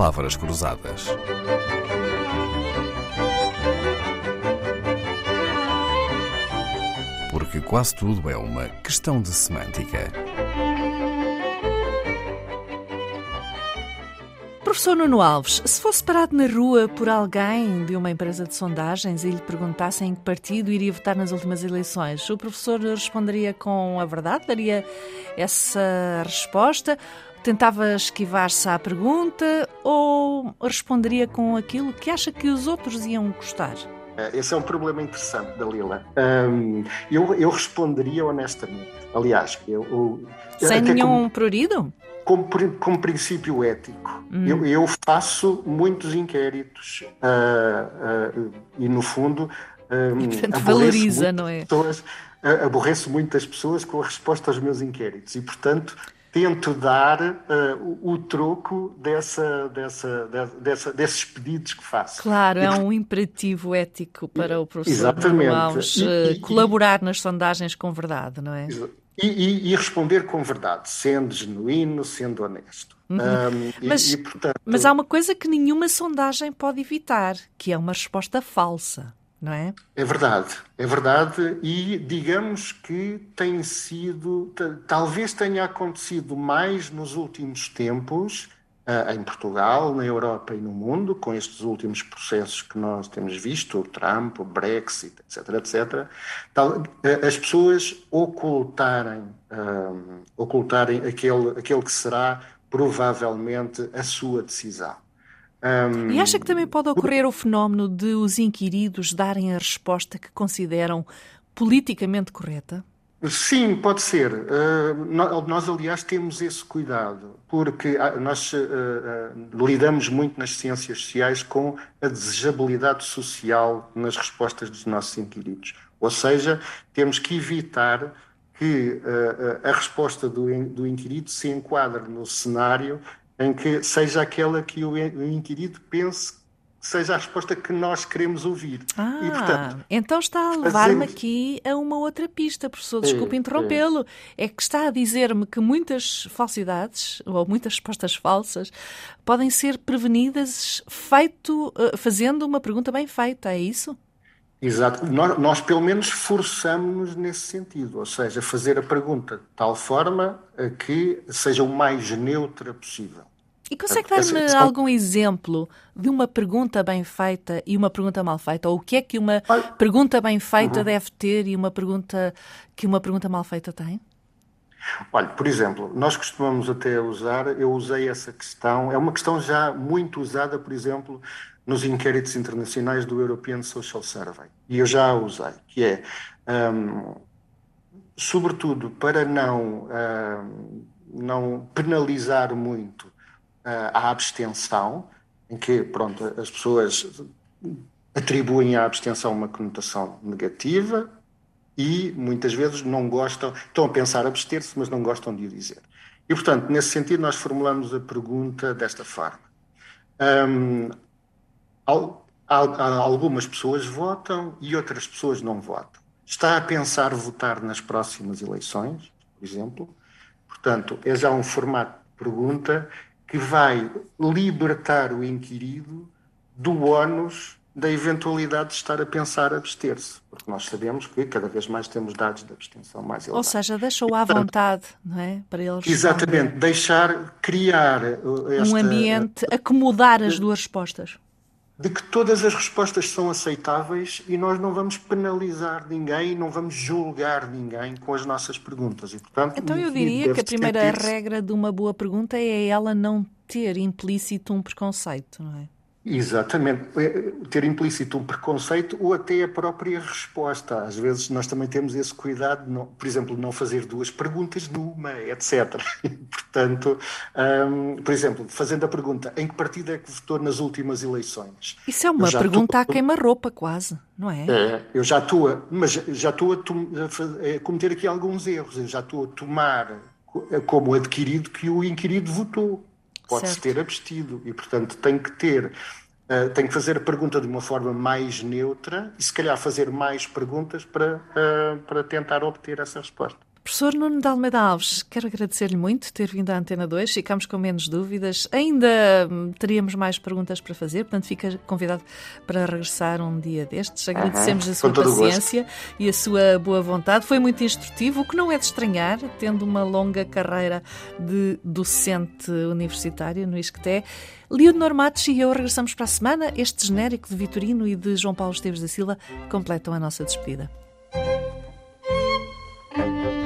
palavras cruzadas. Porque quase tudo é uma questão de semântica. Professor Nuno Alves, se fosse parado na rua por alguém de uma empresa de sondagens e lhe perguntasse em que partido iria votar nas últimas eleições, o professor responderia com a verdade? Daria essa resposta? Tentava esquivar-se à pergunta ou responderia com aquilo que acha que os outros iam gostar? Eh, esse é um problema interessante, Dalila. Um, eu, eu responderia honestamente. Aliás, eu. eu Sem nenhum como, prurido? Como, como princípio ético. Hum. Eu, eu, faço muitos inquéritos uh, uh, e, no fundo. Um, e, portanto, valoriza, não é? Pessoas, uh, aborreço muitas pessoas com a resposta aos meus inquéritos e, portanto, tento dar uh, o, o, troco dessa, dessa, dessa, desses pedidos que faço. Claro, é um imperativo ético para o professor Exatamente. e, e, colaborar e, nas sondagens com verdade, não é? E, responder com verdade, sendo genuíno, sendo honesto. Uhum. Um, mas, portanto... mas há uma coisa que nenhuma sondagem pode evitar, que é uma resposta falsa não é? É verdade, é verdade, e digamos que tem sido, talvez tenha acontecido mais nos últimos tempos, uh, em Portugal, na Europa e no mundo, com estes últimos processos que nós temos visto, o Trump, o Brexit, etc., etc., uh, as pessoas ocultarem, uh, ocultarem aquele, aquele que será provavelmente a sua decisão. Um... E acha que também pode ocorrer o fenómeno de os inquiridos darem a resposta que consideram politicamente correta? Sim, pode ser. Uh, nós, aliás, temos esse cuidado, porque ah, nós uh, uh, lidamos muito nas ciências sociais com a desejabilidade social nas respostas dos nossos inquiridos. Ou seja, temos que evitar que a resposta do, do inquirido se enquadre no cenário em que seja aquela que o inquirido pense que seja a resposta que nós queremos ouvir. Ah, e, portanto, então está a levar-me aqui a uma outra pista, professor, desculpe é, interrompê-lo. É. é que está a dizer-me que muitas falsidades, ou muitas respostas falsas, podem ser prevenidas feito, eh, fazendo uma pergunta bem feita, é isso? Exato. Nós, nós, pelo menos, forçamos-nos nesse sentido, ou seja, fazer a pergunta de tal forma a que seja o mais neutra possível. E consegue dar-me algum exemplo de uma pergunta bem feita e uma pergunta mal feita? Ou o que é que uma pergunta bem feita uhum. deve ter e uma pergunta que uma pergunta mal feita tem? Olha, por exemplo, nós costumamos até usar, eu usei essa questão, é uma questão já muito usada, por exemplo, nos inquéritos internacionais do European Social Survey. E eu já a usei, que é, um, sobretudo, para não, um, não penalizar muito a abstenção, em que pronto, as pessoas atribuem à abstenção uma conotação negativa e muitas vezes não gostam, estão a pensar abster-se, mas não gostam de o dizer. E, portanto, nesse sentido, nós formulamos a pergunta desta forma. Um, algumas pessoas votam e outras pessoas não votam. Está a pensar votar nas próximas eleições, por exemplo? Portanto, é já um formato de pergunta que vai libertar o inquirido do ónus da eventualidade de estar a pensar abster-se, porque nós sabemos que cada vez mais temos dados de abstenção mais elevados. Ou seja, deixou à vontade, não é? Para eles Exatamente, deixar criar uh, esta, um ambiente, acomodar as duas respostas de que todas as respostas são aceitáveis e nós não vamos penalizar ninguém, não vamos julgar ninguém com as nossas perguntas. E, portanto, então eu diria que a primeira regra de uma boa pergunta é ela não ter implícito um preconceito, não é? Exatamente. É, ter implícito um preconceito ou até a própria resposta. Às vezes nós também temos esse cuidado, não, por exemplo, não fazer duas perguntas numa, etc. Portanto, um, por exemplo, fazendo a pergunta em que partido é que votou nas últimas eleições? Isso é uma pergunta tô... à queima-roupa, quase, não é? é? Eu já estou a, mas já estou a, a cometer aqui alguns erros. Eu já estou a tomar como adquirido que o inquirido votou pode-se ter abstido e, portanto, tem que ter, uh, tem que fazer a pergunta de uma forma mais neutra e, se calhar, fazer mais perguntas para, uh, para tentar obter essa resposta. Professor Nuno de Almeida Alves, quero agradecer-lhe muito ter vindo à Antena 2. Ficamos com menos dúvidas. Ainda hum, teríamos mais perguntas para fazer, portanto, fica convidado para regressar um dia destes. Agradecemos uhum, a sua paciência e a sua boa vontade. Foi muito instrutivo, o que não é de estranhar, tendo uma longa carreira de docente universitário no ISCTE. Leonor Matos e eu regressamos para a semana. Este genérico de Vitorino e de João Paulo Esteves da Silva completam a nossa despedida.